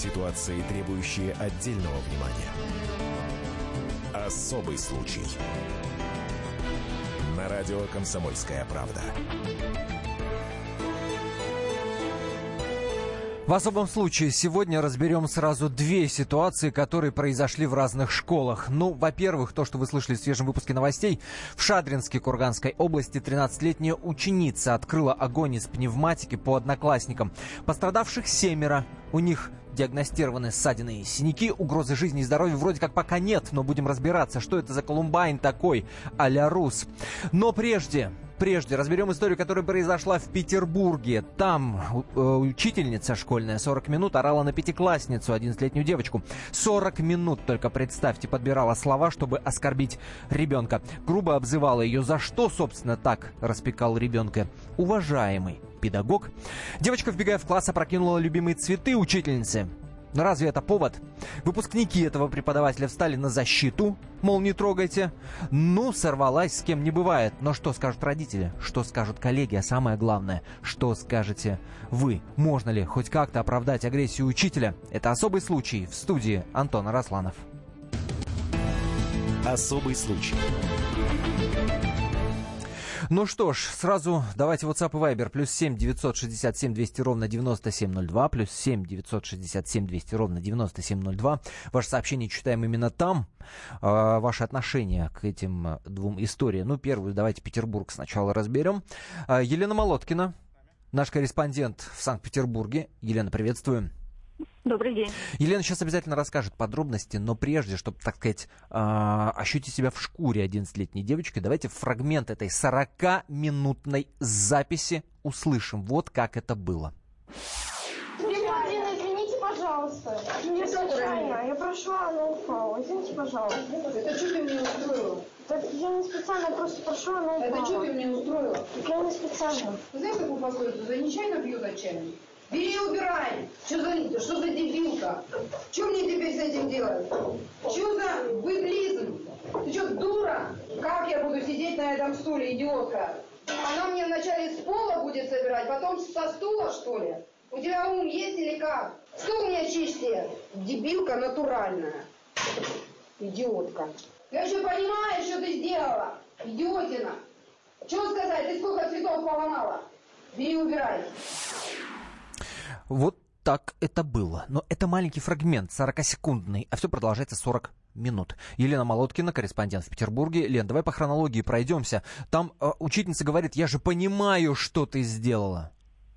Ситуации, требующие отдельного внимания. Особый случай. На радио «Комсомольская правда». В особом случае сегодня разберем сразу две ситуации, которые произошли в разных школах. Ну, во-первых, то, что вы слышали в свежем выпуске новостей. В Шадринске Курганской области 13-летняя ученица открыла огонь из пневматики по одноклассникам. Пострадавших семеро. У них диагностированы ссадины и синяки. Угрозы жизни и здоровья вроде как пока нет, но будем разбираться, что это за Колумбайн такой а-ля Рус. Но прежде прежде разберем историю, которая произошла в Петербурге. Там э, учительница школьная 40 минут орала на пятиклассницу, 11-летнюю девочку. 40 минут, только представьте, подбирала слова, чтобы оскорбить ребенка. Грубо обзывала ее. За что, собственно, так распекал ребенка? Уважаемый педагог. Девочка, вбегая в класс, опрокинула любимые цветы учительницы. Но разве это повод? Выпускники этого преподавателя встали на защиту, мол, не трогайте. Ну, сорвалась, с кем не бывает. Но что скажут родители? Что скажут коллеги? А самое главное, что скажете вы? Можно ли хоть как-то оправдать агрессию учителя? Это особый случай в студии Антона Росланов. Особый случай. Ну что ж, сразу давайте WhatsApp и Viber. Плюс 7 967 200 ровно 9702. Плюс 7 967 200 ровно 9702. Ваше сообщение читаем именно там. Э, ваше отношение к этим двум историям. Ну, первую давайте Петербург сначала разберем. Э, Елена Молоткина, наш корреспондент в Санкт-Петербурге. Елена, приветствуем. Добрый день. Елена сейчас обязательно расскажет подробности, но прежде, чтобы, так сказать, э, ощутить себя в шкуре 11-летней девочкой, давайте фрагмент этой 40-минутной записи услышим. Вот как это было. извините, пожалуйста. Не случайно. Я прошла, она упала. Извините, пожалуйста. Это что ты мне устроила? Так я не специально просто прошла, она упала. Это что ты мне устроила? Так я не специально. Знаешь такую пословицу? За нечаянно бьют отчаянно. Бери и убирай. Что за, что за дебилка? Что мне теперь с этим делать? Что за выблизм? Ты что, дура? Как я буду сидеть на этом стуле, идиотка? Она мне вначале с пола будет собирать, потом со стула, что ли? У тебя ум есть или как? Стул мне чисти. Дебилка натуральная. Идиотка. Я еще понимаю, что ты сделала. Идиотина. Чего сказать? Ты сколько цветов поломала? Бери убирай. Вот так это было. Но это маленький фрагмент, 40-секундный, а все продолжается 40 минут. Елена Молоткина, корреспондент в Петербурге. Лен, давай по хронологии пройдемся. Там э, учительница говорит, я же понимаю, что ты сделала.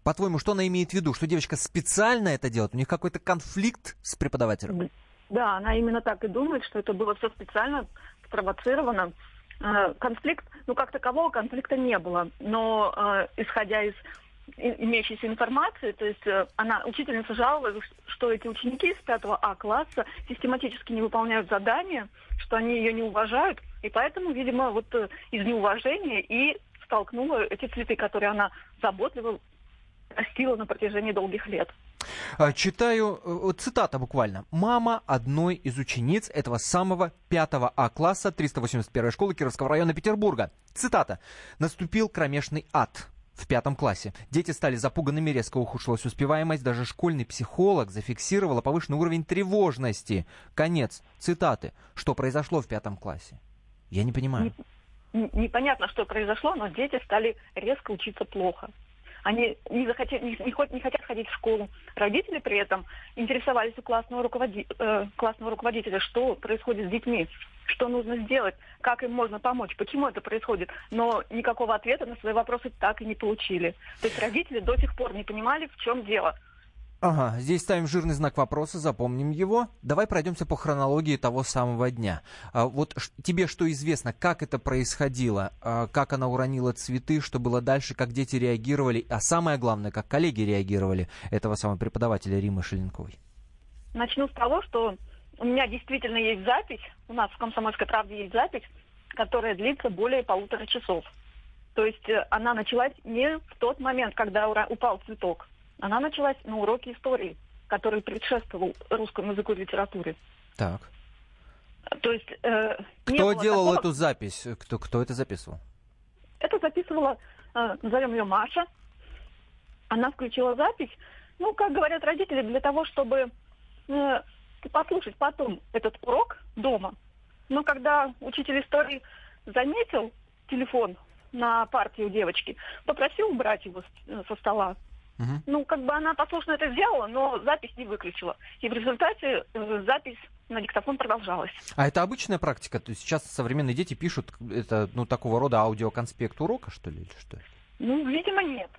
По-твоему, что она имеет в виду? Что девочка специально это делает? У них какой-то конфликт с преподавателем? Да, она именно так и думает, что это было все специально спровоцировано. Э, конфликт, ну как такового конфликта не было, но э, исходя из имеющейся информации, то есть э, она, учительница жаловалась, что эти ученики из 5 А класса систематически не выполняют задания, что они ее не уважают, и поэтому, видимо, вот э, из неуважения и столкнула эти цветы, которые она заботливо растила на протяжении долгих лет. А, читаю э, цитата буквально. «Мама одной из учениц этого самого 5 А класса 381 школы Кировского района Петербурга». Цитата. «Наступил кромешный ад в пятом классе. Дети стали запуганными, резко ухудшилась успеваемость. Даже школьный психолог зафиксировал повышенный уровень тревожности. Конец цитаты. Что произошло в пятом классе? Я не понимаю. Непонятно, что произошло, но дети стали резко учиться плохо. Они не, захотели, не, не, не хотят ходить в школу. Родители при этом интересовались у классного, руководи, э, классного руководителя, что происходит с детьми что нужно сделать, как им можно помочь, почему это происходит. Но никакого ответа на свои вопросы так и не получили. То есть родители до сих пор не понимали, в чем дело. Ага, здесь ставим жирный знак вопроса, запомним его. Давай пройдемся по хронологии того самого дня. А, вот тебе что известно, как это происходило, а, как она уронила цветы, что было дальше, как дети реагировали, а самое главное, как коллеги реагировали этого самого преподавателя Римы Шеленковой? Начну с того, что у меня действительно есть запись, у нас в «Комсомольской правде» есть запись, которая длится более полутора часов. То есть э, она началась не в тот момент, когда упал цветок. Она началась на уроке истории, который предшествовал русскому языку и литературе. Так. То есть... Э, кто делал такого... эту запись? Кто, кто это записывал? Это записывала, э, назовем ее Маша. Она включила запись, ну, как говорят родители, для того, чтобы э, послушать потом этот урок дома. Но когда учитель истории заметил телефон на партии у девочки, попросил убрать его э, со стола. Мгм. Ну, как бы она послушно это сделала, но запись не выключила. И в результате э, запись на диктофон продолжалась. А это обычная практика? То есть сейчас современные дети пишут это, ну, такого рода аудиоконспект урока, что ли, или что? Ну, видимо, нет.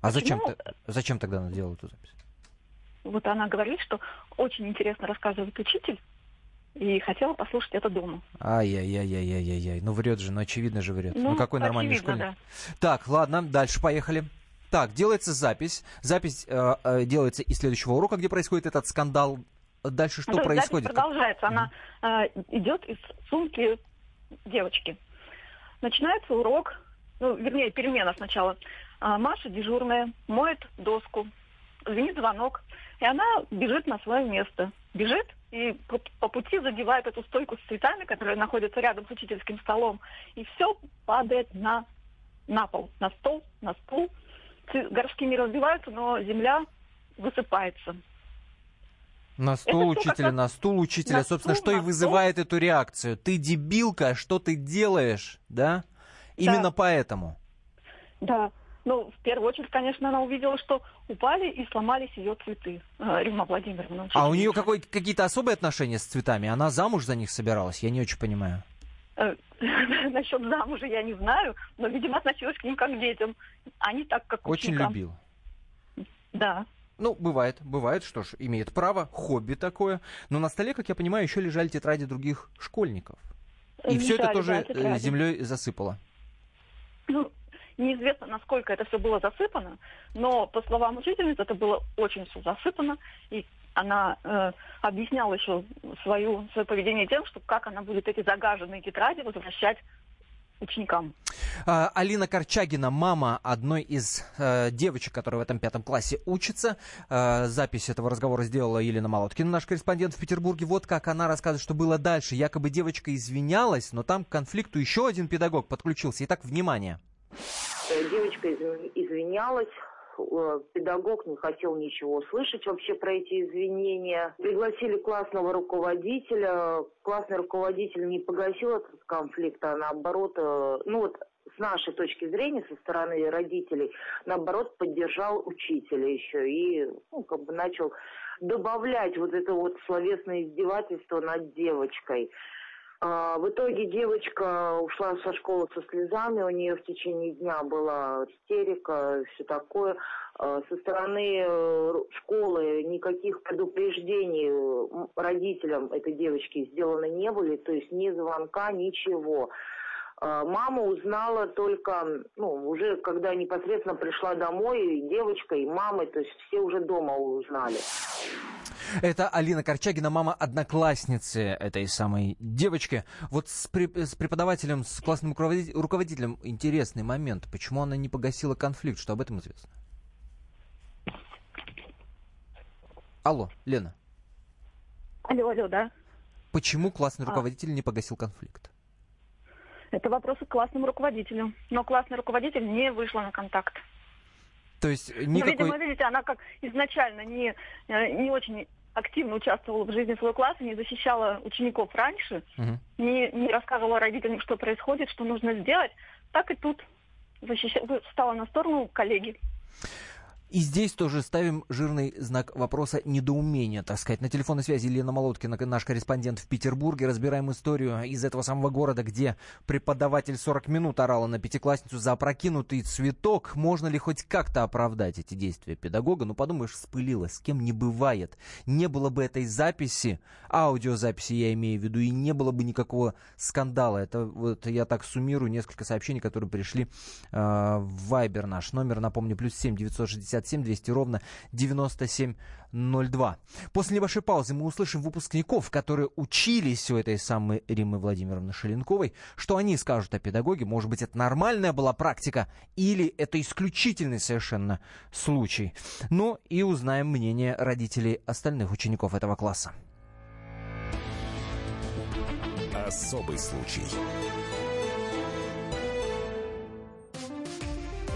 А зачем, Почему? т- зачем тогда она делала эту запись? Вот она говорит, что очень интересно рассказывает учитель, и хотела послушать это дома. Ай-яй-яй-яй-яй-яй. Ну, врет же, ну, очевидно же врет. Ну, какой нормальный школьник. Так, ладно, дальше поехали. Так, делается запись. Запись э, э, делается из следующего урока, где происходит этот скандал. Дальше что Ну, то есть происходит? Запись продолжается. Она э, идет из сумки девочки. Начинается урок, ну, вернее, перемена сначала. А, Маша дежурная моет доску, звенит звонок, и она бежит на свое место. Бежит и по, по пути задевает эту стойку с цветами, которая находится рядом с учительским столом, и все падает на, на пол, на стол, на стул. Горшки не разбиваются, но земля высыпается. На стул Это учителя, на стул учителя. на Собственно, стул, что и вызывает эту реакцию. Ты дебилка, что ты делаешь, да? Именно поэтому. Да. Ну, в первую очередь, конечно, она увидела, что упали и сломались ее цветы. э, Рима Владимировна. А у нее какие-то особые отношения с цветами? Она замуж за них собиралась? Я не очень понимаю. Э, Насчет замужа я не знаю, но, видимо, относилась к ним как к детям. Они так, как к Очень ученикам. любила. Да. Ну, бывает, бывает, что ж, имеет право, хобби такое. Но на столе, как я понимаю, еще лежали тетради других школьников. И все это тоже да, тетради. землей засыпало. Ну, неизвестно, насколько это все было засыпано, но, по словам учительницы, это было очень все засыпано, и она э, объясняла еще свою, свое поведение тем, что как она будет эти загаженные тетради возвращать ученикам. А, Алина Корчагина, мама одной из э, девочек, которая в этом пятом классе учится. Э, запись этого разговора сделала Елена Молоткина, наш корреспондент в Петербурге. Вот как она рассказывает, что было дальше. Якобы девочка извинялась, но там к конфликту еще один педагог подключился. Итак, внимание. Девочка изв- извинялась, педагог не хотел ничего слышать вообще про эти извинения. Пригласили классного руководителя. Классный руководитель не погасил этот конфликт, а наоборот, э, ну вот с нашей точки зрения, со стороны родителей, наоборот, поддержал учителя еще и ну, как бы начал добавлять вот это вот словесное издевательство над девочкой. А, В итоге девочка ушла со школы со слезами, у нее в течение дня была истерика, все такое. А, Со стороны э, школы никаких предупреждений э, родителям этой девочки сделано не были, то есть ни звонка, ничего. А, Мама узнала только, ну, уже когда непосредственно пришла домой, и девочка, и мама, то есть все уже дома узнали. Это Алина Корчагина, мама одноклассницы этой самой девочки. Вот с, преп- с преподавателем, с классным руководителем интересный момент. Почему она не погасила конфликт? Что об этом известно? Алло, Лена. Алло, алло, да. Почему классный А. руководитель не погасил конфликт? Это вопросы к классному руководителю. Но классный руководитель не вышла на контакт. То есть Ну, никакой... видимо, видите, она как изначально не, э, не очень активно участвовала в жизни своего класса, не защищала учеников раньше, Мгм. не, не рассказывала родителям, что происходит, что нужно сделать, так и тут защища... вы- встала на сторону коллеги. И здесь тоже ставим жирный знак вопроса недоумения, так сказать. На телефонной связи Елена Молоткина, наш корреспондент в Петербурге. Разбираем историю из этого самого города, где преподаватель 40 минут орала на пятиклассницу за опрокинутый цветок. Можно ли хоть как-то оправдать эти действия педагога? Ну, подумаешь, вспылила, с кем не бывает. Не было бы этой записи, аудиозаписи я имею в виду, и не было бы никакого скандала. Это вот я так суммирую несколько сообщений, которые пришли э, в Viber наш. Номер, напомню, плюс 7 967 200 ровно 9702. После небольшой паузы мы услышим выпускников, которые учились у этой самой Риммы Владимировны Шеленковой, что они скажут о педагоге. Может быть, это нормальная была практика или это исключительный совершенно случай. Ну и узнаем мнение родителей остальных учеников этого класса. Особый случай.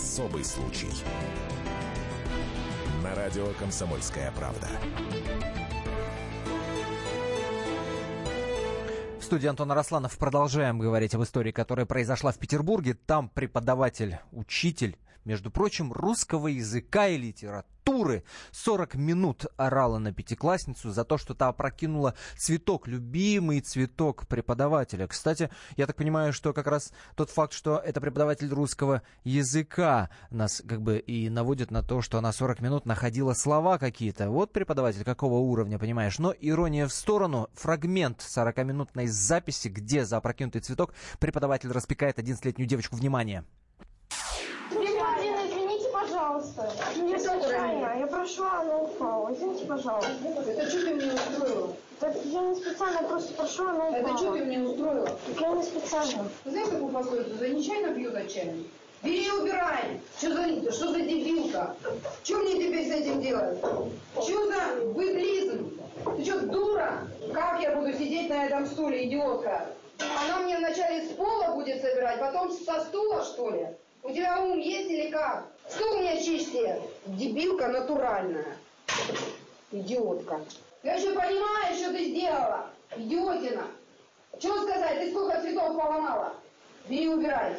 Особый случай. На радио «Комсомольская правда». В студии Антона Росланов продолжаем говорить об истории, которая произошла в Петербурге. Там преподаватель, учитель, между прочим, русского языка и литературы культуры 40 минут орала на пятиклассницу за то, что та опрокинула цветок, любимый цветок преподавателя. Кстати, я так понимаю, что как раз тот факт, что это преподаватель русского языка, нас как бы и наводит на то, что она 40 минут находила слова какие-то. Вот преподаватель какого уровня, понимаешь? Но ирония в сторону. Фрагмент 40-минутной записи, где за опрокинутый цветок преподаватель распекает 11-летнюю девочку. Внимание! пожалуйста. Не случайно. Я прошла, она упала. Извините, пожалуйста. Это что ты мне устроила? Так я не специально, я просто прошла, она упала. Это что ты мне устроила? Так я не специально. Ты знаешь такую пословицу? За нечаянно бьют отчаянно. Бери и убирай. Что за, что за дебилка? Что мне теперь с этим делать? Что за быдлизм? Ты что, дура? Как я буду сидеть на этом стуле, идиотка? Она мне вначале с пола будет собирать, потом со стула, что ли? У тебя ум есть или как? Что у меня чистее? Дебилка натуральная. Идиотка. Я еще понимаю, что ты сделала. Идиотина. Чего сказать? Ты сколько цветов поломала? Бери, убирай.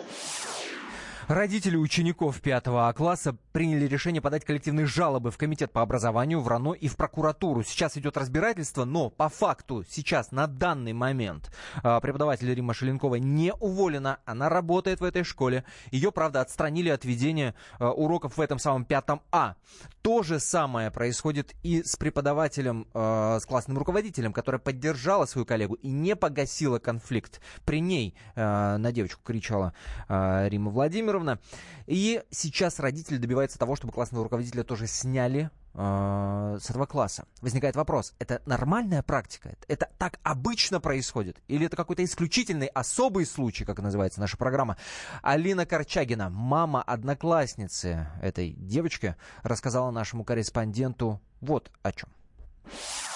Родители учеников 5 А класса приняли решение подать коллективные жалобы в Комитет по образованию, в РАНО и в прокуратуру. Сейчас идет разбирательство, но по факту сейчас, на данный момент, а, преподаватель Рима Шеленкова не уволена. Она работает в этой школе. Ее, правда, отстранили от ведения а, уроков в этом самом 5 А. То же самое происходит и с преподавателем, с классным руководителем, которая поддержала свою коллегу и не погасила конфликт. При ней на девочку кричала Рима Владимировна Владимировна. И сейчас родители добиваются того, чтобы классного руководителя тоже сняли э, с этого класса. Возникает вопрос, это нормальная практика? Это так обычно происходит? Или это какой-то исключительный, особый случай, как называется наша программа? Алина Корчагина, мама одноклассницы этой девочки, рассказала нашему корреспонденту вот о чем.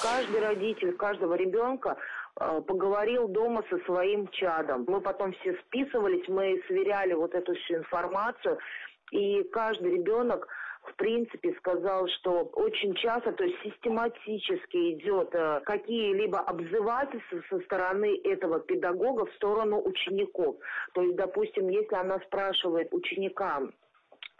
Каждый родитель каждого ребенка Э, поговорил дома со своим чадом. Мы потом все списывались, мы сверяли вот эту всю информацию, и каждый ребенок в принципе сказал, что очень часто, то есть систематически идет э, какие-либо обзывательства со стороны этого педагога в сторону учеников. То есть, допустим, если она спрашивает ученика,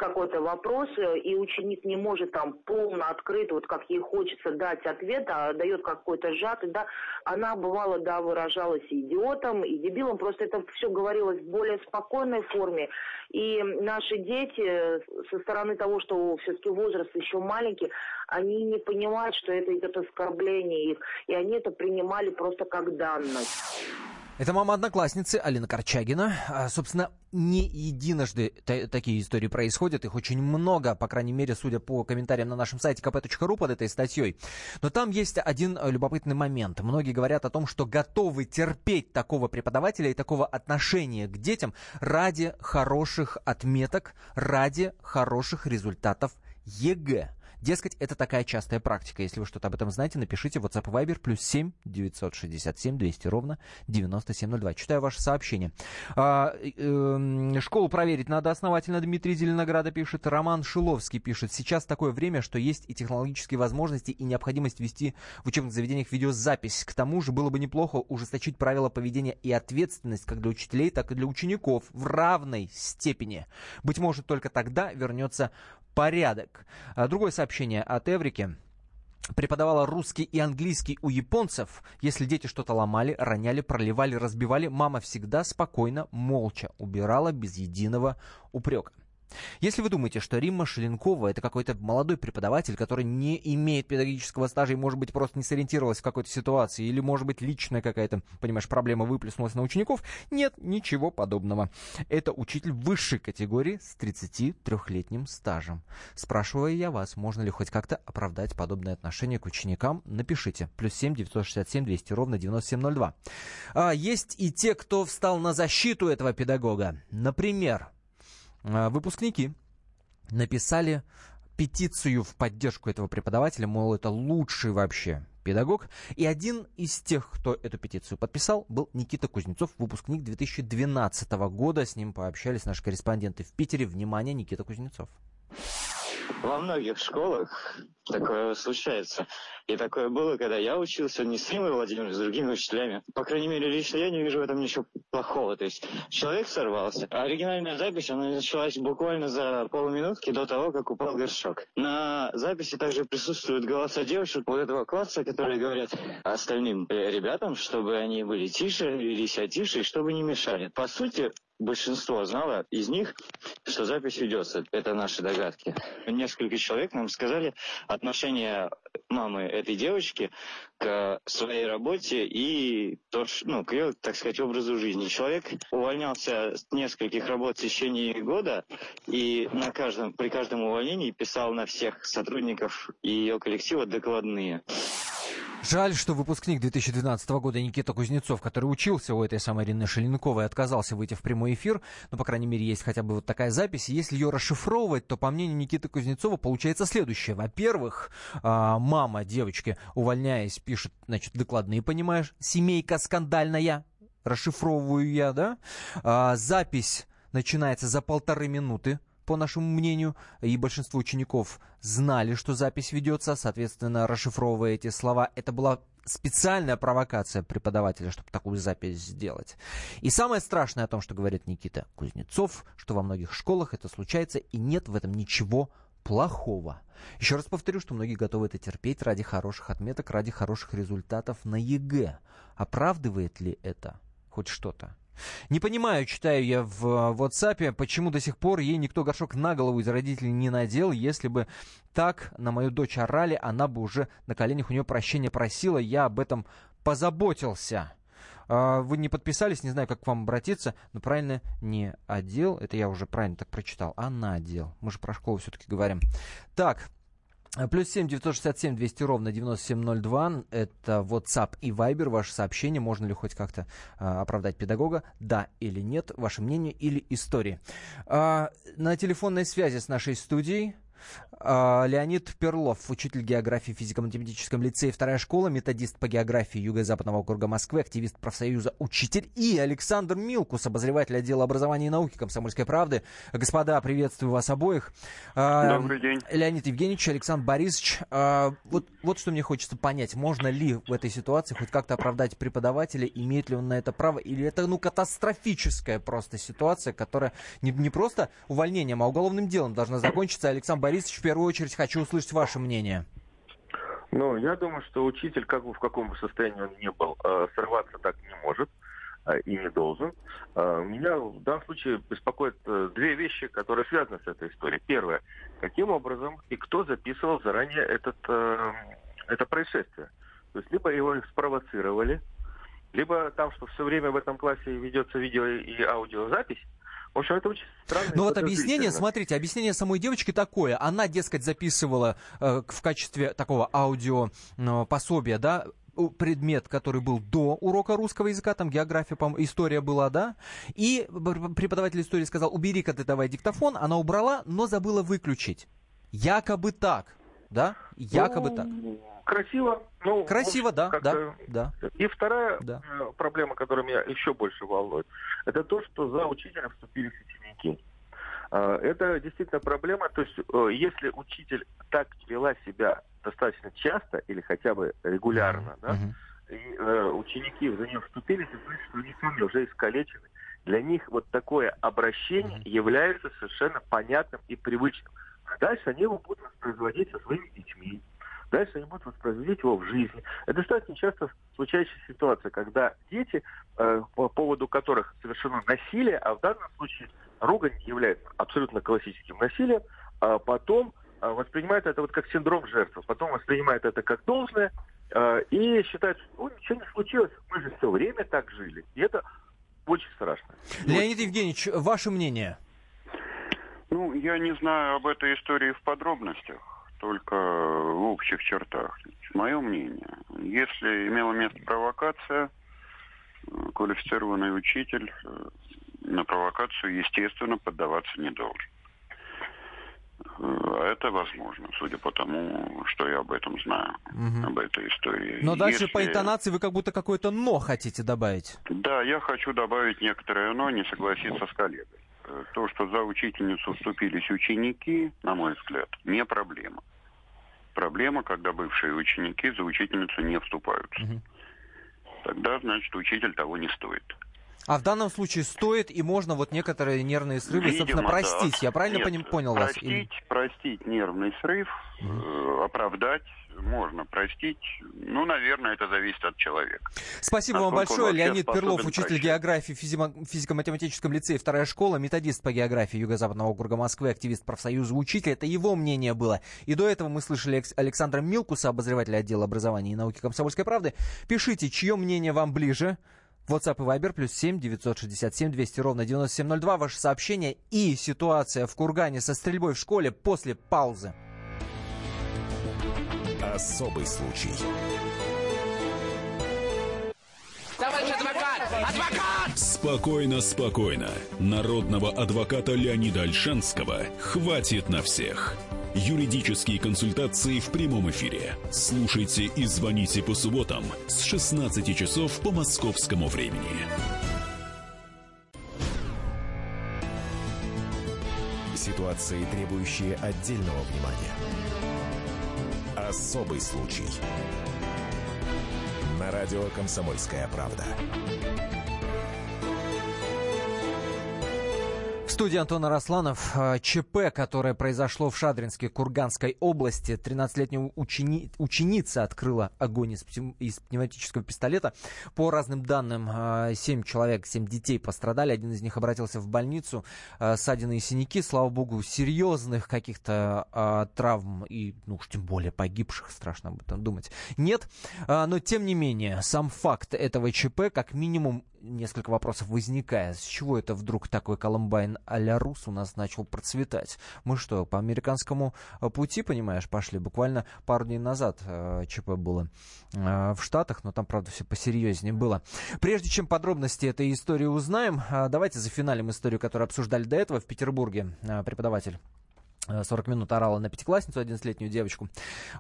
какой-то вопрос, э, и ученик не может там полно, открыто, вот как ей хочется дать ответ, а дает какой-то сжатый, да, она бывала, да, выражалась идиотом, и дебилом, просто это все говорилось в более спокойной форме, и наши дети э, со стороны того, что все-таки возраст еще маленький, они не понимают, что это идет оскорбление их, и они это принимали просто как данность. Это мама одноклассницы Алина Корчагина. А, собственно, не единожды такие истории происходят. Их очень много, по крайней мере, судя по комментариям на нашем сайте kp.ru под этой статьей. Но там есть один э, любопытный момент. Многие говорят о том, что готовы терпеть такого преподавателя и такого отношения к детям ради хороших отметок, ради хороших результатов ЕГЭ. Дескать, это такая частая практика. Если вы что-то об этом знаете, напишите в WhatsApp Viber плюс 7 967 200 ровно 9702. Читаю ваше сообщение. А, э, школу проверить надо основательно, Дмитрий Зеленограда пишет. Роман Шиловский пишет. Сейчас такое время, что есть и технологические возможности, и необходимость вести в учебных заведениях видеозапись. К тому же было бы неплохо ужесточить правила поведения и ответственность как для учителей, так и для учеников в равной степени. Быть может, только тогда вернется порядок. А другое сообщение от Эврики преподавала русский и английский у японцев. Если дети что-то ломали, роняли, проливали, разбивали, мама всегда спокойно, молча убирала без единого упрека. Если вы думаете, что Римма Шеленкова это какой-то молодой преподаватель, который не имеет педагогического стажа и, может быть, просто не сориентировалась в какой-то ситуации, или, может быть, личная какая-то, понимаешь, проблема выплеснулась на учеников, нет, ничего подобного. Это учитель высшей категории с 33-летним стажем. Спрашиваю я вас, можно ли хоть как-то оправдать подобное отношение к ученикам, напишите. Плюс 7 967 200 ровно 9702. А, есть и те, кто встал на защиту этого педагога. Например, выпускники написали петицию в поддержку этого преподавателя, мол, это лучший вообще педагог. И один из тех, кто эту петицию подписал, был Никита Кузнецов, выпускник 2012 года. С ним пообщались наши корреспонденты в Питере. Внимание, Никита Кузнецов. Во многих школах такое случается. И такое было, когда я учился не с Римой Владимировной, а с другими учителями. По крайней мере, лично я не вижу в этом ничего плохого. То есть человек сорвался. А оригинальная запись, она началась буквально за полуминутки до того, как упал горшок. На записи также присутствуют голоса девушек вот этого класса, которые говорят остальным ребятам, чтобы они были тише, вели себя тише, и чтобы не мешали. По сути, большинство знало из них, что запись ведется. Это наши догадки. Несколько человек нам сказали отношение мамы этой девочки к своей работе и то, ну, к ее, так сказать, образу жизни. Человек увольнялся с нескольких работ в течение года и на каждом, при каждом увольнении писал на всех сотрудников ее коллектива докладные. Жаль, что выпускник 2012 года Никита Кузнецов, который учился у этой самой Ирины Шеленковой, отказался выйти в прямой эфир. Ну, по крайней мере, есть хотя бы вот такая запись. Если ее расшифровывать, то, по мнению Никиты Кузнецова, получается следующее. Во-первых, а, мама девочки, увольняясь, пишет, значит, докладные, понимаешь, семейка скандальная, расшифровываю я, да? А, запись начинается за полторы минуты по нашему мнению, и большинство учеников знали, что запись ведется, соответственно, расшифровывая эти слова. Это была специальная провокация преподавателя, чтобы такую запись сделать. И самое страшное о том, что говорит Никита Кузнецов, что во многих школах это случается, и нет в этом ничего плохого. Еще раз повторю, что многие готовы это терпеть ради хороших отметок, ради хороших результатов на ЕГЭ. Оправдывает ли это хоть что-то? Не понимаю, читаю я в э, WhatsApp, почему до сих пор ей никто горшок на голову из родителей не надел. Если бы так на мою дочь орали, она бы уже на коленях у нее прощения просила. Я об этом позаботился. А, вы не подписались, не знаю, как к вам обратиться, но правильно не одел, это я уже правильно так прочитал, а надел. Мы же про школу все-таки говорим. Так, плюс семь девятьсот шестьдесят семь двести ровно девяносто семь ноль два. Это WhatsApp и Viber. Ваше сообщение. Можно ли хоть как-то а, оправдать педагога? Да или нет? Ваше мнение или истории? А, на телефонной связи с нашей студией Леонид Перлов, учитель географии в физико-математическом лицее, вторая школа, методист по географии Юго-Западного округа Москвы, активист профсоюза «Учитель» и Александр Милкус, обозреватель отдела образования и науки Комсомольской правды. Господа, приветствую вас обоих. А, Добрый день. Леонид Евгеньевич, Александр Борисович, а, вот, вот что мне хочется понять. Можно ли в этой ситуации хоть как-то оправдать преподавателя, имеет ли он на это право, или это ну катастрофическая просто ситуация, которая не, не просто увольнением, а уголовным делом должна закончиться. Александр Борисович, в первую очередь хочу услышать ваше мнение. Ну, я думаю, что учитель, как бы в каком бы состоянии он ни был, э, сорваться так не может э, и не должен. Э, меня в данном случае беспокоят две вещи, которые связаны с этой историей. Первое. Каким образом и кто записывал заранее этот, это происшествие? То есть либо его спровоцировали, либо там, что все время в этом классе ведется видео и аудиозапись, в общем, это очень странно. Ну вот объяснение, смотрите, объяснение самой девочки такое. Она, дескать, записывала э, в качестве такого аудио э, пособия, да, предмет, который был до урока русского языка, там география, по история была, да, и преподаватель истории сказал, убери-ка ты давай диктофон, она убрала, но забыла выключить. Якобы так, да, якобы ну, так красиво. Ну, красиво, да, да, да. И вторая да. Э, проблема, которая меня еще больше волнует, это то, что за учителя вступили ученики. А, это действительно проблема. То есть, э, если учитель так вела себя достаточно часто или хотя бы регулярно, да, и э, ученики за нее вступили, это значит, что они сами уже искалечены. Для них вот такое обращение является совершенно понятным и привычным. А дальше они его будут воспроизводить со своими детьми, Дальше они будут воспроизводить его в жизни. Это достаточно часто случающаяся ситуация, когда дети, э, по поводу которых совершено насилие, а в данном случае ругань является абсолютно классическим насилием, а потом а, воспринимает это вот как синдром жертвы, потом воспринимает это как должное а, и считает, что ничего не случилось, мы же все время так жили. И это очень страшно. Леонид Евгеньевич, ваше мнение? Ну, я не знаю об этой истории в подробностях, только в общих чертах. Мое мнение, если имела место провокация, квалифицированный учитель э, на провокацию, естественно, поддаваться не должен. А это возможно, судя по тому, что я об этом знаю, угу. об этой истории. Но дальше Если... по интонации вы как будто какое-то «но» хотите добавить. Да, я хочу добавить некоторое «но», не согласиться с коллегой. Э, то, что за учительницу вступились ученики, на мой взгляд, не проблема. Проблема, когда бывшие ученики за учительницу не вступаются. Угу. Тогда, значит, учитель того не стоит. А в данном случае стоит и можно вот некоторые нервные срывы, Видимо, собственно, простить. Да. Я правильно Нет, поним, понял простить, вас? Простить, простить нервный срыв, mm э, оправдать можно простить. Ну, наверное, это зависит от человека. Спасибо Насколько вам большое. Леонид Перлов, учитель прощать. географии в физико-математическом лицее, вторая школа, методист по географии Юго-Западного округа Москвы, активист профсоюза учителя. Это его мнение было. И до этого мы слышали Александра Милкуса, обозревателя отдела образования и науки Комсомольской правды. Пишите, чье мнение вам ближе. WhatsApp и Viber плюс 7 967 200 ровно 9702. Ваше сообщение и ситуация в Кургане со стрельбой в школе после паузы. Особый случай. Товарищ адвокат! Адвокат! Спокойно, спокойно. Народного адвоката Леонида Альшанского хватит на всех. Юридические консультации в прямом эфире. Слушайте и звоните по субботам с 16 часов по московскому времени. Ситуации, требующие отдельного внимания. Особый случай. На радио «Комсомольская правда». Студии Антон Арасланов. А, ЧП, которое произошло в Шадринске Курганской области. 13-летняя учени... ученица открыла огонь из, из пневматического пистолета. По разным данным, 7 а, человек, 7 детей пострадали. Один из них обратился в больницу. А, ссадины и синяки, слава богу, серьезных каких-то травм и, ну уж тем более погибших, страшно об этом думать, нет. Но, тем не менее, сам факт этого ЧП как минимум несколько вопросов возникает. С чего это вдруг такой Колумбайн а-ля Рус у нас начал процветать? Мы что, по американскому э, пути, понимаешь, пошли? Буквально пару дней назад э, ЧП было э, в Штатах, но там, правда, все посерьезнее было. Прежде чем подробности этой истории узнаем, э, давайте зафиналим историю, которую обсуждали до этого в Петербурге. Э, преподаватель 40 минут орала на пятиклассницу, 11-летнюю девочку.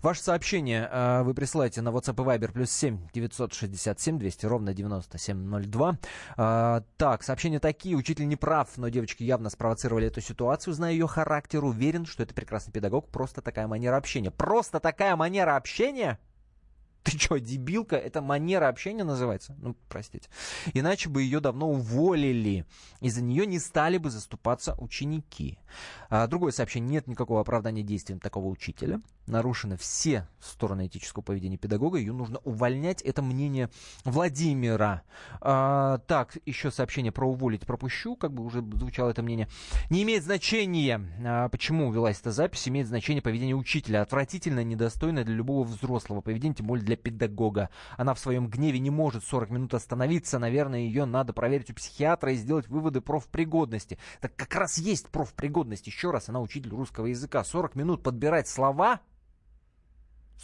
Ваше сообщение э, вы присылаете на WhatsApp и Viber плюс 7 967 200 ровно 9702. Э, так, сообщения такие. Учитель не прав, но девочки явно спровоцировали эту ситуацию. Зная ее характер, уверен, что это прекрасный педагог. Просто такая манера общения. Просто такая манера общения? Ты что, дебилка? Это манера общения называется? Ну, простите. Иначе бы ее давно уволили. И за нее не стали бы заступаться ученики. А, другое сообщение. Нет никакого оправдания действиям такого учителя. Нарушены все стороны этического поведения педагога. Ее нужно увольнять. Это мнение Владимира. А, так, еще сообщение про уволить пропущу. Как бы уже звучало это мнение. Не имеет значения, а, почему велась эта запись. Имеет значение поведение учителя. Отвратительно, недостойно для любого взрослого поведения, тем более для педагога. Она в своем гневе не может 40 минут остановиться. Наверное, ее надо проверить у психиатра и сделать выводы профпригодности. Так как раз есть профпригодность. Еще раз, она учитель русского языка. 40 минут подбирать слова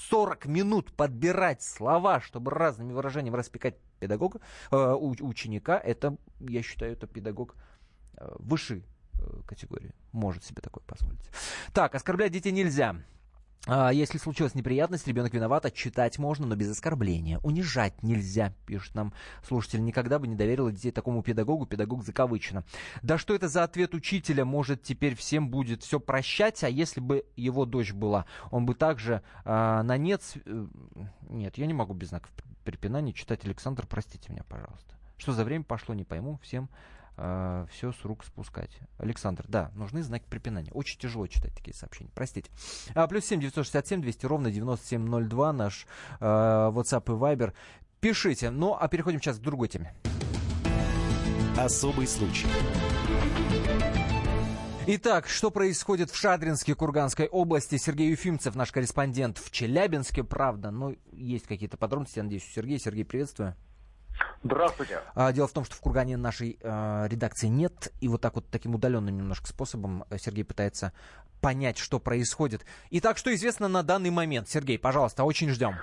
40 минут подбирать слова, чтобы разными выражениями распекать педагога, э, ученика, это, я считаю, это педагог э, высшей э, категории. Может себе такое позволить. Так, оскорблять детей нельзя. А, если случилась неприятность, ребенок виноват, отчитать можно, но без оскорбления. Унижать нельзя, пишет нам слушатель. Никогда бы не доверила детей такому педагогу, педагог закавычено. Да что это за ответ учителя? Может, теперь всем будет все прощать, а если бы его дочь была, он бы также а, на нет... Э, нет, я не могу без знаков препинания читать. Александр, простите меня, пожалуйста. Что за время пошло, не пойму. Всем э, все с рук спускать. Александр, да, нужны знаки препинания. Очень тяжело читать такие сообщения, простите. А, плюс 7 967 200 ровно 9702 наш э, WhatsApp и Viber. Пишите. Ну, а переходим сейчас к другой теме. Особый случай. Итак, что происходит в Шадринске Курганской области? Сергей Юфимцев, наш корреспондент в Челябинске, правда. Ну, есть какие-то подробности, я надеюсь, у Сергея. Сергей, приветствую. Здравствуйте. А, дело в том, что в Кургане нашей э, редакции нет, и вот так вот таким удаленным немножко способом э, Сергей пытается понять, что происходит. Итак, что известно на данный момент? Сергей, пожалуйста, очень ждем.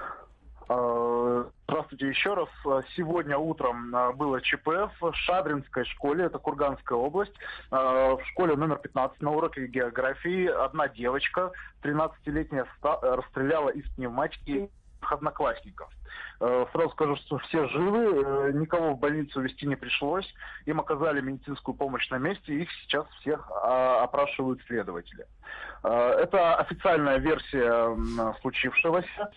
А, здравствуйте еще раз. Сегодня утром а, было ЧП в Шадринской школе, это Курганская область. В школе номер 15 на уроке географии одна девочка, 13-летняя, расстреляла из пневматики одноклассников. Э, сразу скажу, что все живы, э, никого в больницу вести не пришлось. Им оказали медицинскую помощь на месте, их сейчас всех а, опрашивают следователи. Э, это официальная версия случившегося.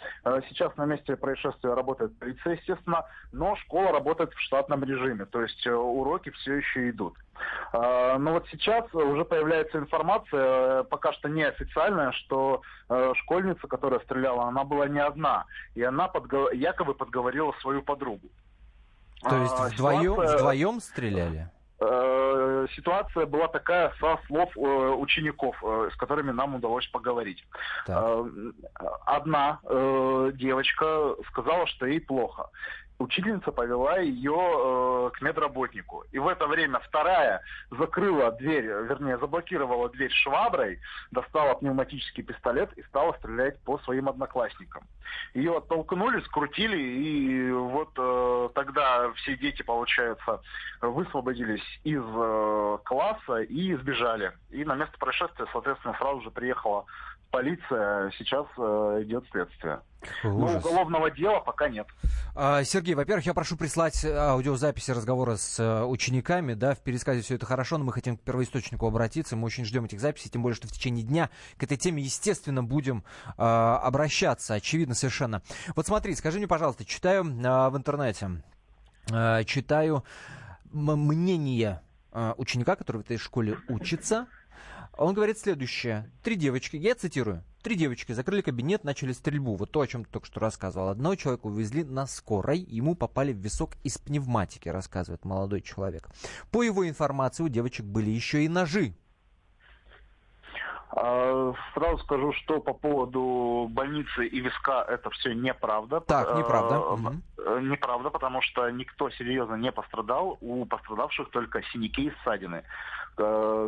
Сейчас на месте происшествия работает полиция, естественно, но школа работает в штатном режиме, то есть уроки все еще идут. Но вот сейчас уже появляется информация, пока что неофициальная, что школьница, которая стреляла, она была не одна, и она подго... якобы якобы подговорила свою подругу. То есть а, вдвоем, ситуация... вдвоем стреляли? Э, ситуация была такая со слов э, учеников, э, с которыми нам удалось поговорить. Так. Одна девочка сказала, что ей плохо учительница повела ее э, к медработнику. И в это время вторая закрыла дверь, вернее, заблокировала дверь шваброй, достала пневматический пистолет и стала стрелять по своим одноклассникам. Ее оттолкнули, скрутили, и вот э, тогда все дети, получается, высвободились из э, класса и сбежали. И на место происшествия, соответственно, сразу же приехала полиция, сейчас э, идет следствие. Но уголовного дела пока нет. А, Сергей, во-первых, я прошу прислать аудиозаписи разговора с э, учениками. Да, в пересказе все это хорошо, но мы хотим к первоисточнику обратиться. Мы очень ждем этих записей, тем более, что в течение дня к этой теме, естественно, будем э, обращаться. Очевидно совершенно. Вот смотри, скажи мне, пожалуйста, читаю э, в интернете, э, читаю мнение э, ученика, который в этой школе учится. Он говорит следующее. Три девочки, я цитирую. Три девочки закрыли кабинет, начали стрельбу. Вот то, о чем ты только что рассказывал. Одного человека увезли на скорой, ему попали в висок из пневматики, рассказывает молодой человек. По его информации, у девочек были еще и ножи. А, сразу скажу, что по поводу больницы и виска это все неправда. Так, неправда. Э, неправда, потому что никто серьезно не пострадал. У пострадавших только синяки и ссадины.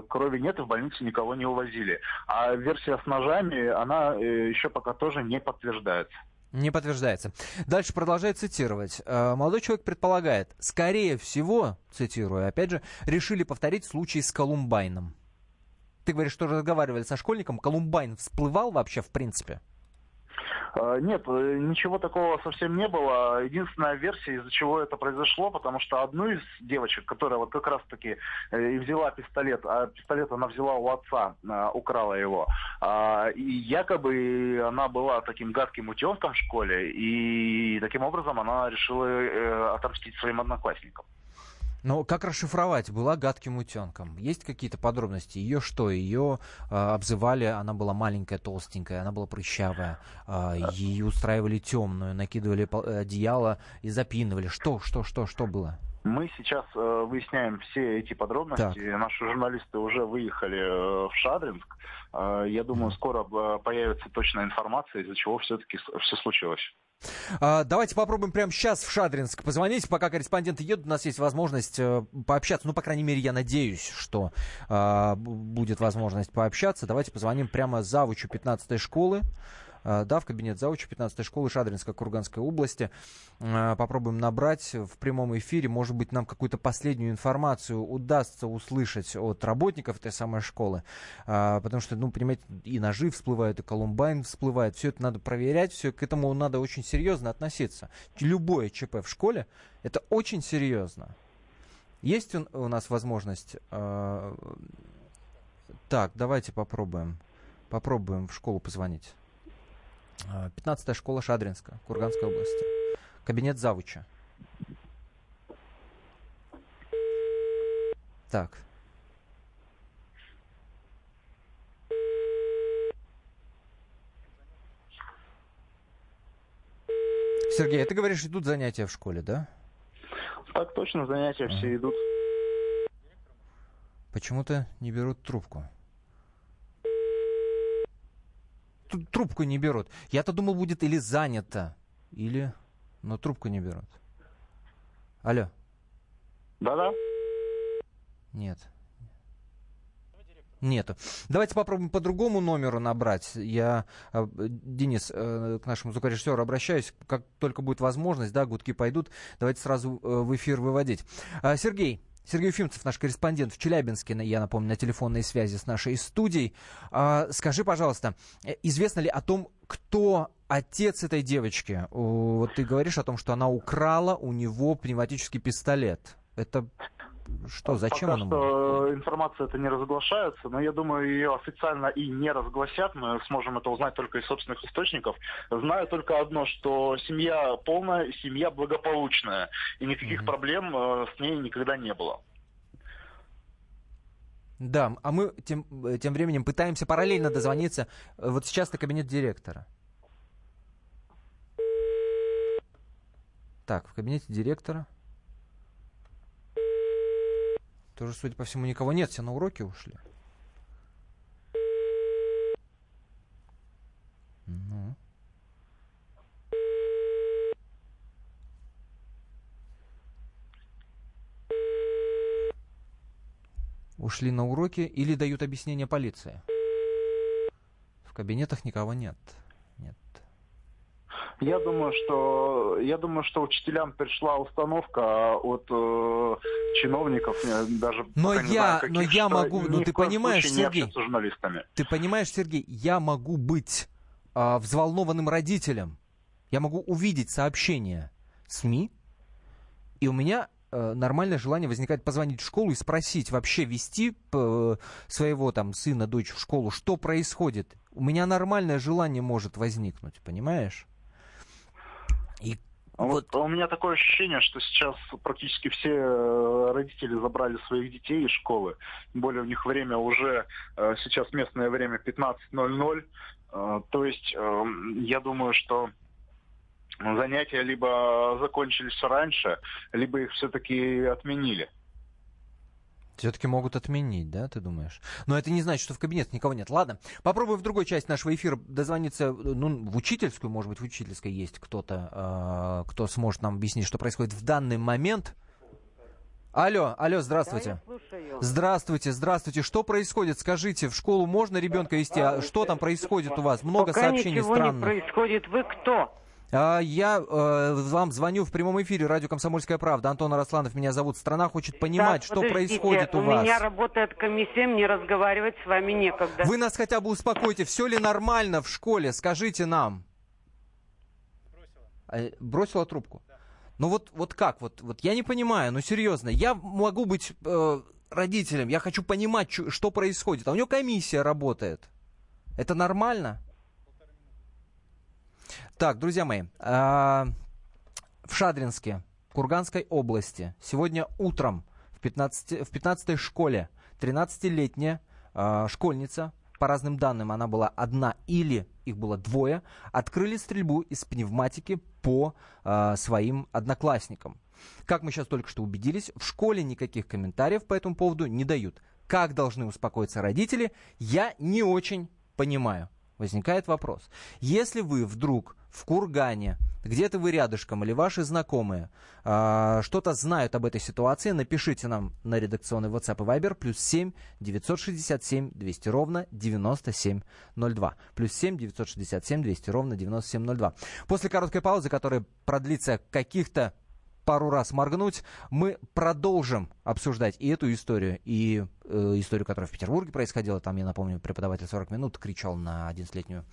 Крови нет, и в больницу никого не увозили. А версия с ножами, она э, еще пока тоже не подтверждается. Не подтверждается. Дальше продолжает цитировать. Э, молодой человек предполагает, скорее всего, цитирую, опять же, решили повторить случай с Колумбайном. Ты говоришь, что разговаривали со школьником. Колумбайн всплывал вообще в принципе? А, нет, э, ничего такого совсем не было. Единственная версия, из-за чего это произошло, потому что одну из девочек, которая вот как раз-таки э, и взяла пистолет, а пистолет она взяла у отца, украла его, а, и якобы она была таким гадким утенком в школе, и таким образом она решила э, отомстить своим одноклассникам. Но как расшифровать? Была гадким утенком. Есть какие-то подробности? Ее что? Ее э, обзывали, она была маленькая, толстенькая, она была прыщавая. Э, ее устраивали темную, накидывали одеяло и запинывали. Что, что, что, что было? Мы сейчас э, выясняем все эти подробности. Так. Наши журналисты уже выехали э, в Шадринск. Э, я думаю, скоро э, появится точная информация, из-за чего все-таки все случилось. А, давайте попробуем прямо сейчас в Шадринск позвонить. Пока корреспонденты едут, у нас есть возможность э, пообщаться. Ну, по крайней мере, я надеюсь, что э, будет возможность пообщаться. Давайте позвоним прямо завучу 15-й школы. А, да, в кабинет заучи 15-й школы Шадринской Курганской области. А, попробуем набрать в прямом эфире. Может быть, нам какую-то последнюю информацию удастся услышать от работников этой самой школы. А, потому что, ну, понимаете, и ножи всплывают, и Колумбайн всплывает. Все это надо проверять, все к этому надо очень серьезно относиться. Любое ЧП в школе – это очень серьезно. Есть у нас возможность... Так, давайте попробуем. Попробуем в школу позвонить. 15-я школа Шадринска, Курганской области. Кабинет завуча. Так. Сергей, а ты говоришь, идут занятия в школе, да? Так точно, занятия все идут. Почему-то не берут трубку. Трубку не берут. Я-то думал, будет или занято, или... Но трубку не берут. Алло. Да-да. Нет. Нету. Давайте попробуем по другому номеру набрать. Я, э, Денис, э, к нашему звукорежиссеру обращаюсь. Как только будет возможность, да, гудки пойдут, давайте сразу э, в эфир выводить. Сергей, Сергей Уфимцев, наш корреспондент в Челябинске, я напомню, на телефонной связи с нашей студией. А, Скажи, пожалуйста, э, известно ли о том, кто отец этой девочки? Вот ты говоришь о том, что она украла у него пневматический пистолет. Это что, зачем Пока он что информация это не разглашается, но я думаю, ее официально и не разгласят. Мы сможем это узнать только из собственных источников. Знаю только одно, что семья полная, семья благополучная, и никаких проблем э, с ней никогда не было. Да, а мы тем, э, тем временем пытаемся параллельно дозвониться э, вот сейчас на кабинет директора. Так, в кабинете директора. Тоже, судя по всему, никого нет, все на уроки ушли. Ну. Ушли на уроки или дают объяснение полиции? В кабинетах никого нет. Нет. Я думаю, что я думаю, что учителям пришла установка от э, чиновников, э, даже Но пока не я, знаю, каких, но я могу, ну ты понимаешь, Сергей, общаться с журналистами. ты понимаешь, Сергей, я могу быть а, взволнованным родителем, я могу увидеть сообщение СМИ, и у меня э, нормальное желание возникает позвонить в школу и спросить, вообще вести э, своего там сына, дочь в школу, что происходит. У меня нормальное желание может возникнуть, понимаешь? И А Вот у меня такое ощущение, что сейчас практически все э, родители забрали своих детей из школы. Тем более у них время уже э, сейчас местное время 15.00. Э, То есть я думаю, что занятия либо закончились раньше, либо их все-таки отменили. Все-таки могут отменить, да, ты думаешь? Но это не значит, что в кабинете никого нет. Ладно, попробуем в другой части нашего эфира дозвониться, ну, в учительскую, может быть, в учительской есть кто-то, э, кто сможет нам объяснить, что происходит в данный момент. Алло, алло, здравствуйте. Здравствуйте, здравствуйте. Что происходит? Скажите, в школу можно ребенка вести? А что там происходит у вас? Много Пока сообщений ничего странных. не происходит. Вы кто? А, Я э, вам звоню в прямом эфире радио «Комсомольская правда». Антон Арасланов меня зовут. Страна хочет понимать, Так, что происходит у, у вас. меня работает комиссия, мне разговаривать с вами некогда. Вы нас хотя бы успокойте. Все ли нормально в школе? Скажите нам. Бросила. Бросила трубку? Ну вот, вот как? Вот, вот я не понимаю, ну серьезно. Я могу быть э, родителем, я хочу понимать, что происходит. А у него комиссия работает. Это нормально? Так, друзья мои, а, в Шадринске, Курганской области, сегодня утром в 15, в 15 школе 13-летняя а, школьница, по разным данным она была одна или их было двое, открыли стрельбу из пневматики по а, своим одноклассникам. Как мы сейчас только что убедились, в школе никаких комментариев по этому поводу не дают. Как должны успокоиться родители, я не очень понимаю. Возникает вопрос. Если вы вдруг в Кургане, где-то вы рядышком или ваши знакомые а, что-то знают об этой ситуации, напишите нам на редакционный WhatsApp и Viber плюс 7 967 200 ровно 9702. Плюс 7 967 200 ровно 9702. После короткой паузы, которая продлится каких-то пару раз моргнуть, мы продолжим обсуждать и эту историю, и э, историю, которая в Петербурге происходила. Там, я напомню, преподаватель 40 минут кричал на 11-летнюю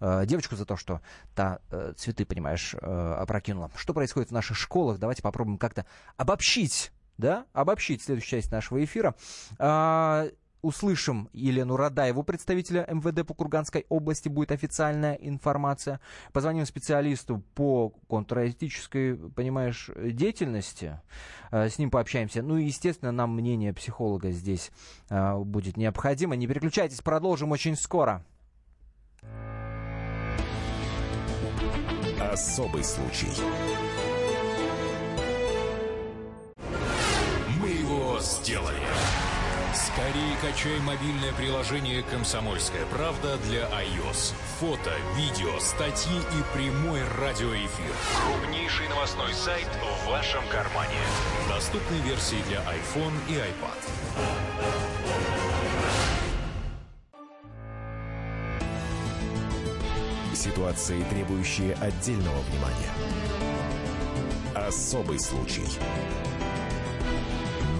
э, девочку за то, что та э, цветы, понимаешь, э, опрокинула. Что происходит в наших школах? Давайте попробуем как-то обобщить, да, обобщить следующую часть нашего эфира. А, услышим Елену Радаеву, представителя МВД по Курганской области, будет официальная информация. Позвоним специалисту по контртеррористической, понимаешь, деятельности. Э, С ним пообщаемся. Ну и, естественно, нам мнение психолога здесь э, будет необходимо. Не переключайтесь, продолжим очень скоро. Особый случай. Мы его сделали. Скорее качай мобильное приложение «Комсомольская правда» для iOS. Фото, видео, статьи и прямой радиоэфир. Крупнейший новостной сайт в вашем кармане. Доступны версии для iPhone и iPad. Ситуации, требующие отдельного внимания. Особый случай.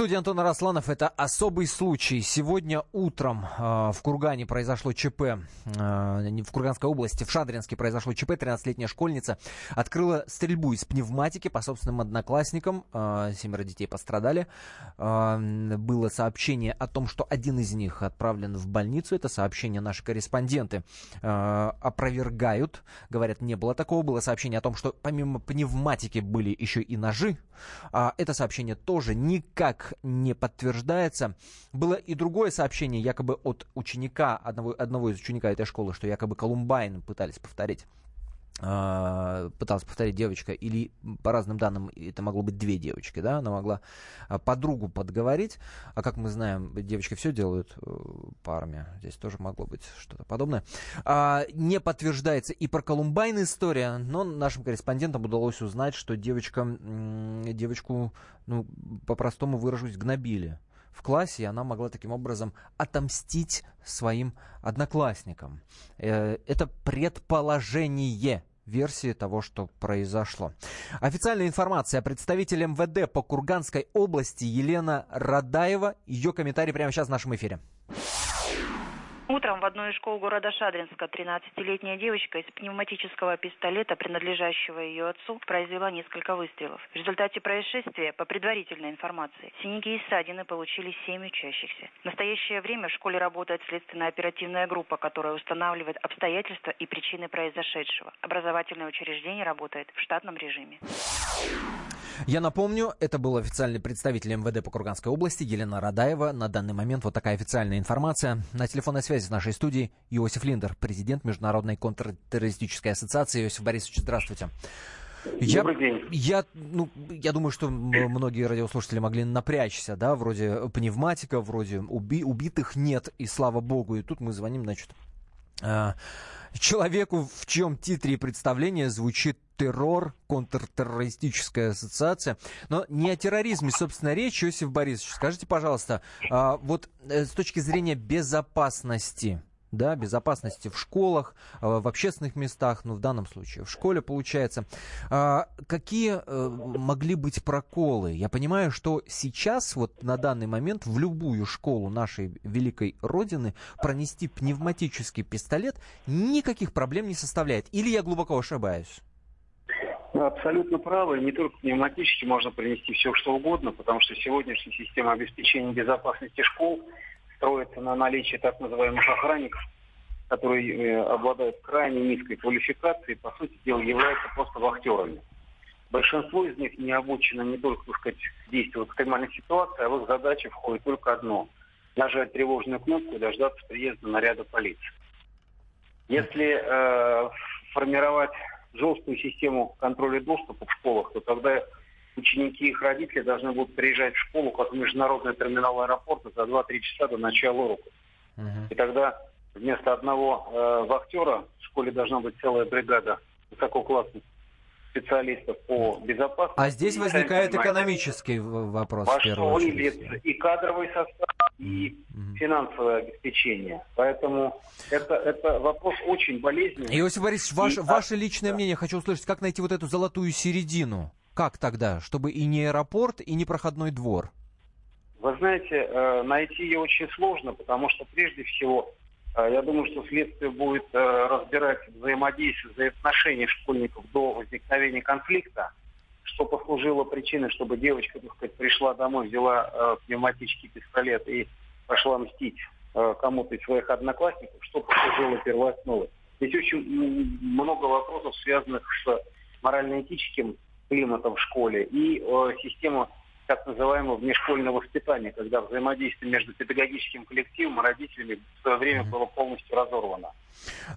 Студии Антон Арасланов. Это особый случай. Сегодня утром э, в Кургане произошло ЧП. Э, в Курганской области, в Шадринске произошло ЧП. 13-летняя школьница открыла стрельбу из пневматики по собственным одноклассникам. Э, семеро детей пострадали. Э, было сообщение о том, что один из них отправлен в больницу. Это сообщение наши корреспонденты э, опровергают. Говорят, не было такого. Было сообщение о том, что помимо пневматики были еще и ножи. Э, это сообщение тоже никак не подтверждается. Было и другое сообщение, якобы от ученика, одного, одного из ученика этой школы, что якобы Колумбайн пытались повторить пыталась повторить девочка, или по разным данным это могло быть две девочки, да, она могла подругу подговорить, а как мы знаем, девочки все делают э, парами, здесь тоже могло быть что-то подобное. А, не подтверждается и про Колумбайн история, но нашим корреспондентам удалось узнать, что девочка, девочку, ну, по-простому выражусь, гнобили в классе, и она могла таким образом отомстить своим одноклассникам. Э, это предположение версии того, что произошло. Официальная информация. Представитель МВД по Курганской области Елена Радаева. Ее комментарий прямо сейчас в нашем эфире. Утром в одной из школ города Шадринска 13-летняя девочка из пневматического пистолета, принадлежащего ее отцу, произвела несколько выстрелов. В результате происшествия, по предварительной информации, синяки и ссадины получили 7 учащихся. В настоящее время в школе работает следственная оперативная группа, которая устанавливает обстоятельства и причины произошедшего. Образовательное учреждение работает в штатном режиме. Я напомню, это был официальный представитель МВД по Курганской области Елена Радаева. На данный момент вот такая официальная информация. На телефонной связи с нашей студией Иосиф Линдер, президент Международной контртеррористической ассоциации. Иосиф Борисович, здравствуйте. Я. Я, ну, я думаю, что многие радиослушатели могли напрячься, да, вроде пневматика, вроде уби, убитых нет, и слава богу. И тут мы звоним, значит, э, человеку, в чьем титре представления звучит террор, контртеррористическая ассоциация. Но не о терроризме, собственно, речь, Иосиф Борисович. Скажите, пожалуйста, а, вот э, с точки зрения безопасности, да, безопасности в школах, в общественных местах, ну, в данном случае в школе, получается. А, какие э, могли быть проколы? Я понимаю, что сейчас, вот на данный момент, в любую школу нашей великой Родины пронести пневматический пистолет никаких проблем не составляет. Или я глубоко ошибаюсь? Абсолютно правы. Не только пневматически можно принести все, что угодно, потому что сегодняшняя система обеспечения безопасности школ строится на наличии так называемых охранников, которые э, обладают крайне низкой квалификацией, по сути дела являются просто вахтерами. Большинство из них не обучено не только, так сказать, действию в экстремальной ситуации, а в их задачи входит только одно – нажать тревожную кнопку и дождаться приезда наряда полиции. Если э, формировать жесткую систему контроля доступа в школах, то тогда ученики и их родители должны будут приезжать в школу как в международный терминал аэропорта за 2-3 часа до начала урока. Uh-huh. И тогда вместо одного э, вахтера в школе должна быть целая бригада высококлассных специалистов по безопасности. А здесь возникает экономический вопрос. Во что выльется и кадровый состав, и mm-hmm. финансовое обеспечение. Поэтому это, это вопрос очень болезненный. Иосиф Борисович, ваш, и, ваше личное да. мнение, хочу услышать, как найти вот эту золотую середину? Как тогда, чтобы и не аэропорт, и не проходной двор? Вы знаете, э, найти ее очень сложно, потому что прежде всего я думаю, что следствие будет э, разбирать взаимодействие, взаимоотношения школьников до возникновения конфликта, что послужило причиной, чтобы девочка, так сказать, пришла домой, взяла э, пневматический пистолет и пошла мстить э, кому-то из своих одноклассников, что послужило первоосновой. Здесь очень много вопросов, связанных с морально-этическим климатом в школе и э, системой так называемого внешкольного воспитания, когда взаимодействие между педагогическим коллективом и родителями в свое время было полностью разорвано.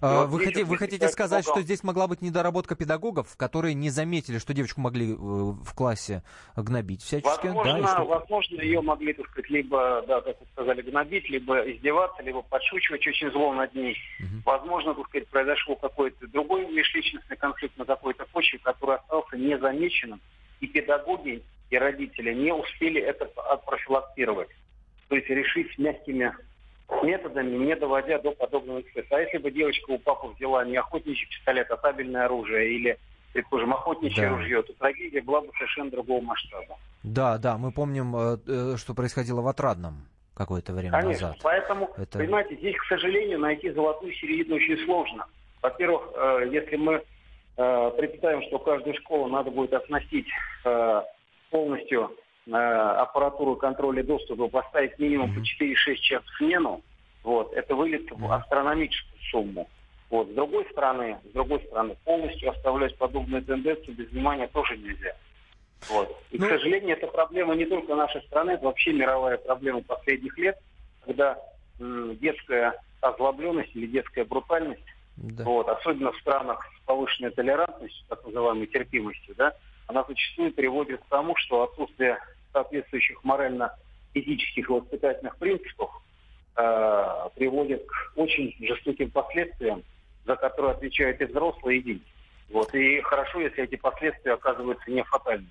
А, вот Вы, здесь хоти- вот вы хотите сказать, угол- что здесь могла быть недоработка педагогов, которые не заметили, что девочку могли э, в классе гнобить всячески? Возможно, да, что- возможно, ее могли, так сказать, либо, да, как вы сказали, гнобить, либо издеваться, либо подшучивать очень зло над ней. Возможно, так сказать, произошел какой-то другой межличностный конфликт на какой-то почве, который остался незамеченным, и педагоги и родители не успели это п- профилактировать. То есть решить мягкими методами, не доводя до подобного эксцесса. А если бы девочка у папы взяла не охотничий пистолет, а табельное оружие или, предположим, охотничье Да. ружье, то трагедия была бы совершенно другого масштаба. Да, да, мы помним, э, э, что происходило в Отрадном какое-то время Конечно. назад. Поэтому, Это- понимаете, здесь, к сожалению, найти золотую середину очень сложно. Во-первых, э, если мы представим, что каждую школу надо будет оснастить полностью э, аппаратуру контроля доступа, поставить минимум по 4-6 часов в смену, вот, это выльется в астрономическую сумму. Вот. С другой стороны, с другой стороны, полностью оставлять подобные тенденции без внимания тоже нельзя. Вот. И, Ну- к сожалению, это проблема не только нашей страны, это вообще мировая проблема последних лет, когда м, детская озлобленность или детская брутальность, вот, особенно в странах с повышенной толерантностью, так называемой терпимостью, да, она зачастую приводит к тому, что отсутствие соответствующих морально-этических и воспитательных принципов э, приводит к очень жестоким последствиям, за которые отвечают и взрослые, и дети. Вот. И хорошо, если эти последствия оказываются не фатальными.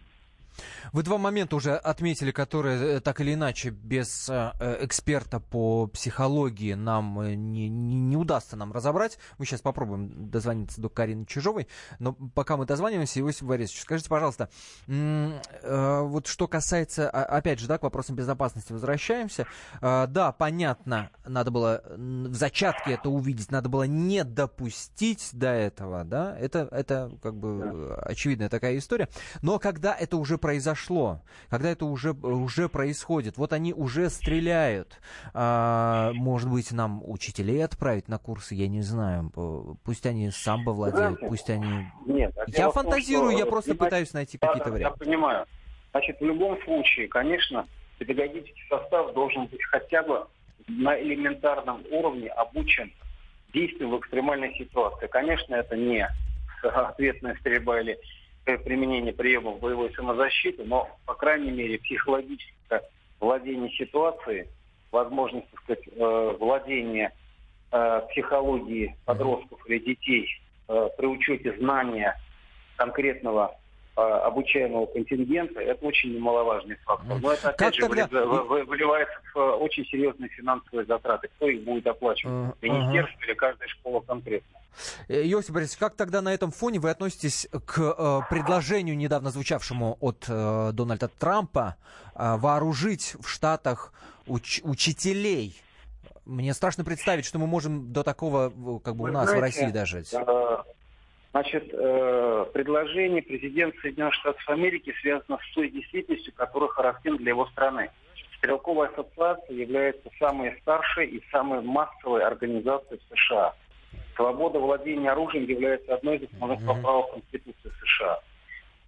Вы два момента уже отметили, которые э, так или иначе без э, э, эксперта по психологии нам не, не- не удастся нам разобрать. Мы сейчас попробуем дозвониться до Карины Чижовой. Но пока мы дозваниваемся, Иосиф Борисович, скажите, пожалуйста, вот что касается, а- опять же, да, к вопросам безопасности возвращаемся. Э, да, понятно, надо было в зачатке это увидеть, надо было не допустить до этого, да, это, это как бы очевидная такая история. Но когда это уже произошло, когда это уже, уже происходит, вот они уже стреляют, а, может быть, нам учителей отправить на курсы, я не знаю, пусть они самбо владеют, пусть они... Нет, Я в том, фантазирую, что, я просто пытаюсь найти да, какие-то да, варианты. Я понимаю. Значит, в любом случае, конечно, педагогический состав должен быть хотя бы на элементарном уровне обучен действию в экстремальной ситуации. Конечно, это не ответная стрельба или применение приемов боевой самозащиты, но, по крайней мере, психологическое владение ситуацией, возможность, так сказать, э, владения э, психологией подростков или детей э, при учете знания конкретного э, обучаемого контингента, это очень немаловажный фактор. Но это, Как опять же, тогда- выливается в э, очень серьезные финансовые затраты. Кто их будет оплачивать? Э, Министерство или каждая школа конкретно? Э, Иосиф Борисович, как тогда на этом фоне вы относитесь к э, предложению, недавно звучавшему от э, Дональда Трампа, э, вооружить в Штатах уч- учителей? Мне страшно представить, что мы можем до такого, э, как бы у Вы нас в знаете, России дожить. э, Значит, э, предложение президента Соединенных Штатов Америки связано с той действительностью, которая характерна для его страны. Стрелковая ассоциация является самой старшей и самой массовой организацией в США. Свобода владения оружием является одной из основных поправок Конституции США.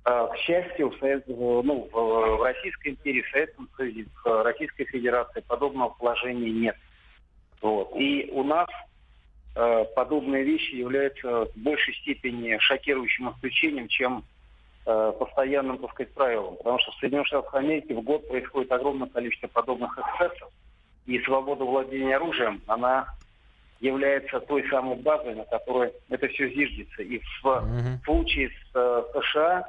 Э, К счастью, в, Совет- ну, в Российской империи, в Советском Союзе, в Российской Федерации подобного положения нет. Вот. И у нас подобные вещи являются в большей степени шокирующим исключением, чем э, постоянным, так сказать, правилом. Потому что в Соединенных Штатах Америки в год происходит огромное количество подобных эксцессов, и свобода владения оружием, она является той самой базой, на которой это все зиждется. И в случае с э, США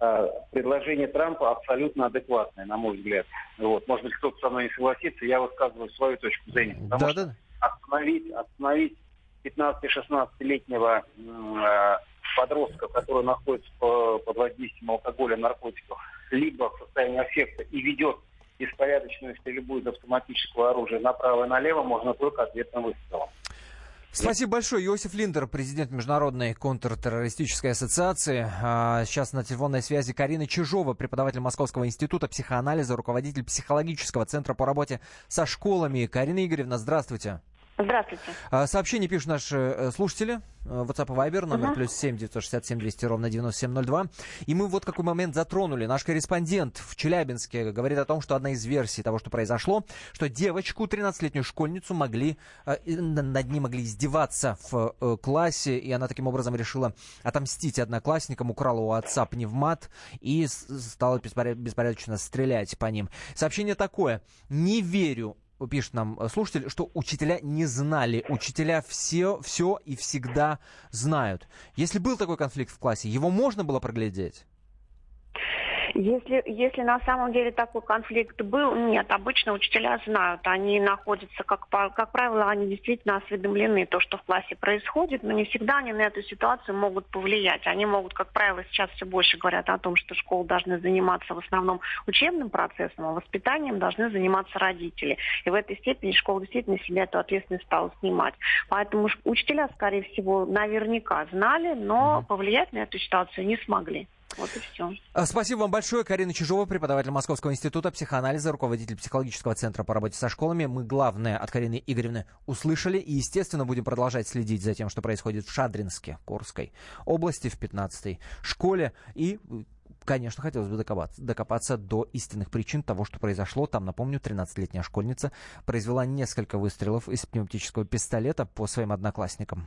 э, предложение Трампа абсолютно адекватное, на мой взгляд. Вот. Может быть, кто-то со мной не согласится, я высказываю свою точку зрения. Потому Да, что да. остановить, остановить 15-16-летнего м, э, подростка, который находится по- под воздействием алкоголя, наркотиков, либо в состоянии аффекта и ведет беспорядочную стрельбу из автоматического оружия направо и налево, можно только ответным выстрелом. Спасибо большое. Иосиф Линдер, президент Международной контртеррористической ассоциации. А, Сейчас на телефонной связи Карина Чижова, преподаватель Московского института психоанализа, руководитель психологического центра по работе со школами. Карина Игоревна, здравствуйте. Здравствуйте. А, Сообщение пишут наши э, слушатели. э, WhatsApp и Viber, номер Мгм. плюс семь девятьсот шестьдесят семь двести ровно девяносто семь ноль два. И мы вот какой момент затронули. Наш корреспондент в Челябинске говорит о том, что одна из версий того, что произошло, что девочку, 13-летнюю школьницу, могли, э, над ней могли издеваться в классе, и она таким образом решила отомстить одноклассникам, украла у отца пневмат и стала беспоряд- беспорядочно стрелять по ним. Сообщение такое. Не верю пишет нам э, слушатель, что учителя не знали. Учителя все, все и всегда знают. Если был такой конфликт в классе, его можно было проглядеть? Если, если на самом деле такой конфликт был, нет, обычно учителя знают, они находятся, как, как правило, они действительно осведомлены, то, что в классе происходит, но не всегда они на эту ситуацию могут повлиять. Они могут, как правило, сейчас все больше говорят о том, что школы должны заниматься в основном учебным процессом, а воспитанием должны заниматься родители. И в этой степени школа действительно себя эту ответственность стала снимать. Поэтому учителя, скорее всего, наверняка знали, но повлиять на эту ситуацию не смогли. Вот и все. А, Спасибо вам большое. Карина Чижова, преподаватель Московского института психоанализа, руководитель психологического центра по работе со школами. Мы главное от Карины Игоревны услышали и, естественно, будем продолжать следить за тем, что происходит в Шадринске, Курской области, в 15-й школе. И Конечно, хотелось бы докопаться, докопаться до истинных причин того, что произошло. Там, напомню, 13-летняя школьница произвела несколько выстрелов из пневматического пистолета по своим одноклассникам.